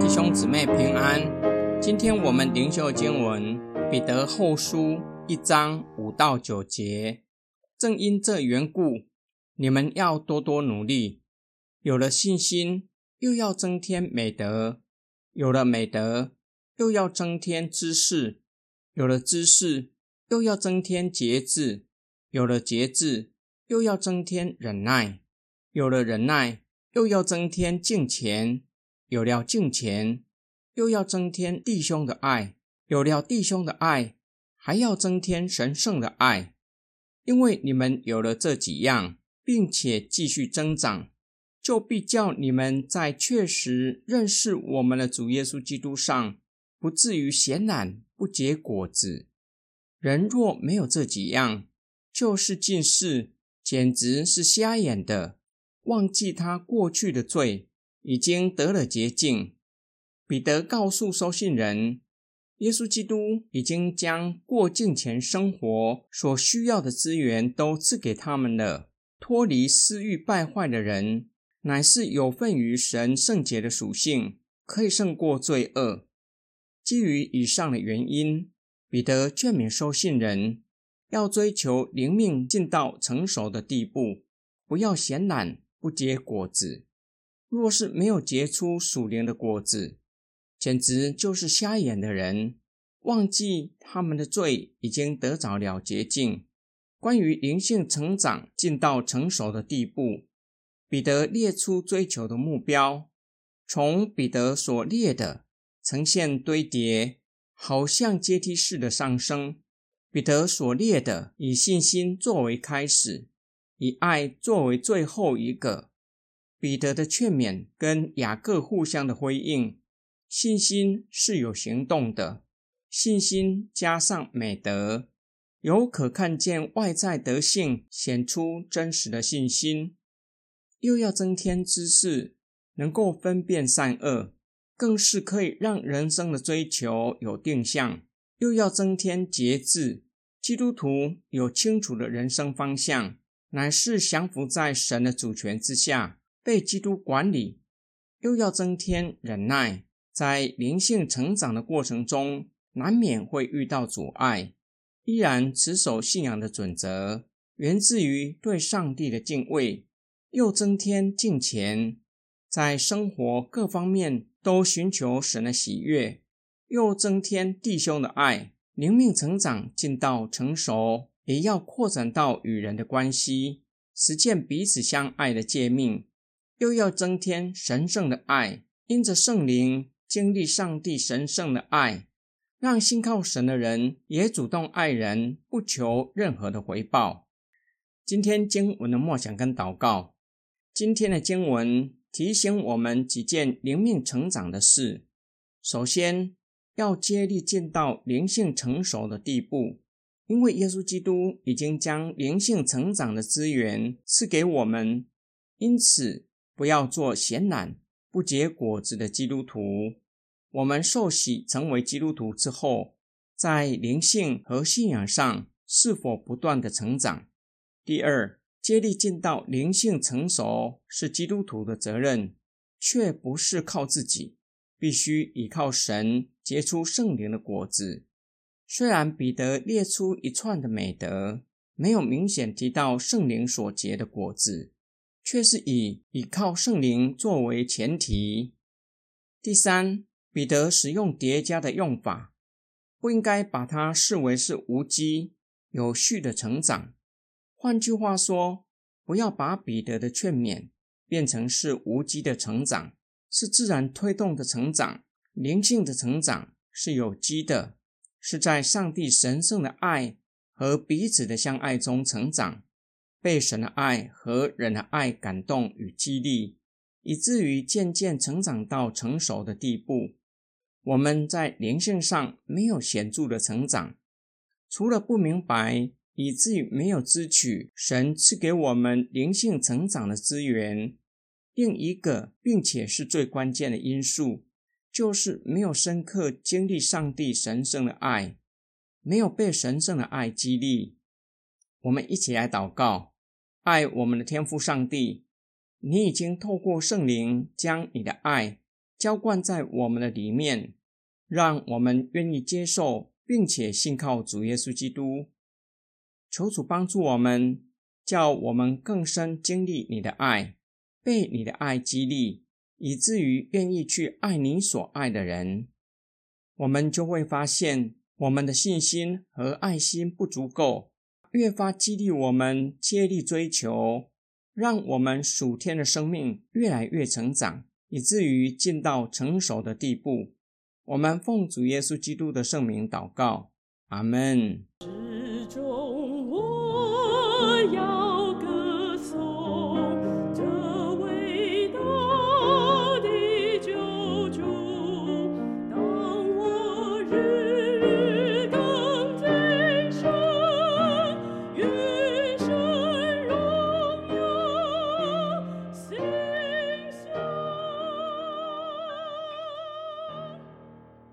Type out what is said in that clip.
弟兄姊妹平安，今天我们灵修经文《彼得后书》一章五到九节。正因这缘故，你们要多多努力。有了信心，又要增添美德；有了美德，又要增添知识；有了知识，又要增添节制；有了节制，又要增添忍耐；有了忍耐，又要增添敬虔。有了敬虔，又要增添弟兄的爱；有了弟兄的爱，还要增添神圣的爱。因为你们有了这几样，并且继续增长，就必叫你们在确实认识我们的主耶稣基督上，不至于闲懒不结果子。人若没有这几样，就是近视，简直是瞎眼的，忘记他过去的罪。已经得了洁净。彼得告诉收信人，耶稣基督已经将过境前生活所需要的资源都赐给他们了。脱离私欲败坏的人，乃是有份于神圣洁的属性，可以胜过罪恶。基于以上的原因，彼得劝勉收信人要追求灵命进到成熟的地步，不要闲懒不结果子。若是没有结出属灵的果子，简直就是瞎眼的人，忘记他们的罪已经得着了洁净。关于灵性成长进到成熟的地步，彼得列出追求的目标。从彼得所列的呈现堆叠，好像阶梯式的上升。彼得所列的以信心作为开始，以爱作为最后一个。彼得的劝勉跟雅各互相的回应，信心是有行动的，信心加上美德，有可看见外在德性显出真实的信心，又要增添知识，能够分辨善恶，更是可以让人生的追求有定向，又要增添节制。基督徒有清楚的人生方向，乃是降服在神的主权之下。被基督管理，又要增添忍耐，在灵性成长的过程中，难免会遇到阻碍，依然持守信仰的准则，源自于对上帝的敬畏，又增添敬虔，在生活各方面都寻求神的喜悦，又增添弟兄的爱，灵命成长进到成熟，也要扩展到与人的关系，实践彼此相爱的诫命。又要增添神圣的爱，因着圣灵经历上帝神圣的爱，让信靠神的人也主动爱人，不求任何的回报。今天经文的默想跟祷告，今天的经文提醒我们几件灵命成长的事。首先，要接力进到灵性成熟的地步，因为耶稣基督已经将灵性成长的资源赐给我们，因此。不要做闲懒不结果子的基督徒。我们受洗成为基督徒之后，在灵性和信仰上是否不断的成长？第二，接力进到灵性成熟是基督徒的责任，却不是靠自己，必须依靠神结出圣灵的果子。虽然彼得列出一串的美德，没有明显提到圣灵所结的果子。却是以依靠圣灵作为前提。第三，彼得使用叠加的用法，不应该把它视为是无机有序的成长。换句话说，不要把彼得的劝勉变成是无机的成长，是自然推动的成长。灵性的成长是有机的，是在上帝神圣的爱和彼此的相爱中成长。被神的爱和人的爱感动与激励，以至于渐渐成长到成熟的地步。我们在灵性上没有显著的成长，除了不明白，以至于没有支取神赐给我们灵性成长的资源。另一个，并且是最关键的因素，就是没有深刻经历上帝神圣的爱，没有被神圣的爱激励。我们一起来祷告。爱我们的天父上帝，你已经透过圣灵将你的爱浇灌在我们的里面，让我们愿意接受并且信靠主耶稣基督。求主帮助我们，叫我们更深经历你的爱，被你的爱激励，以至于愿意去爱你所爱的人。我们就会发现，我们的信心和爱心不足够。越发激励我们接力追求，让我们属天的生命越来越成长，以至于进到成熟的地步。我们奉主耶稣基督的圣名祷告，阿门。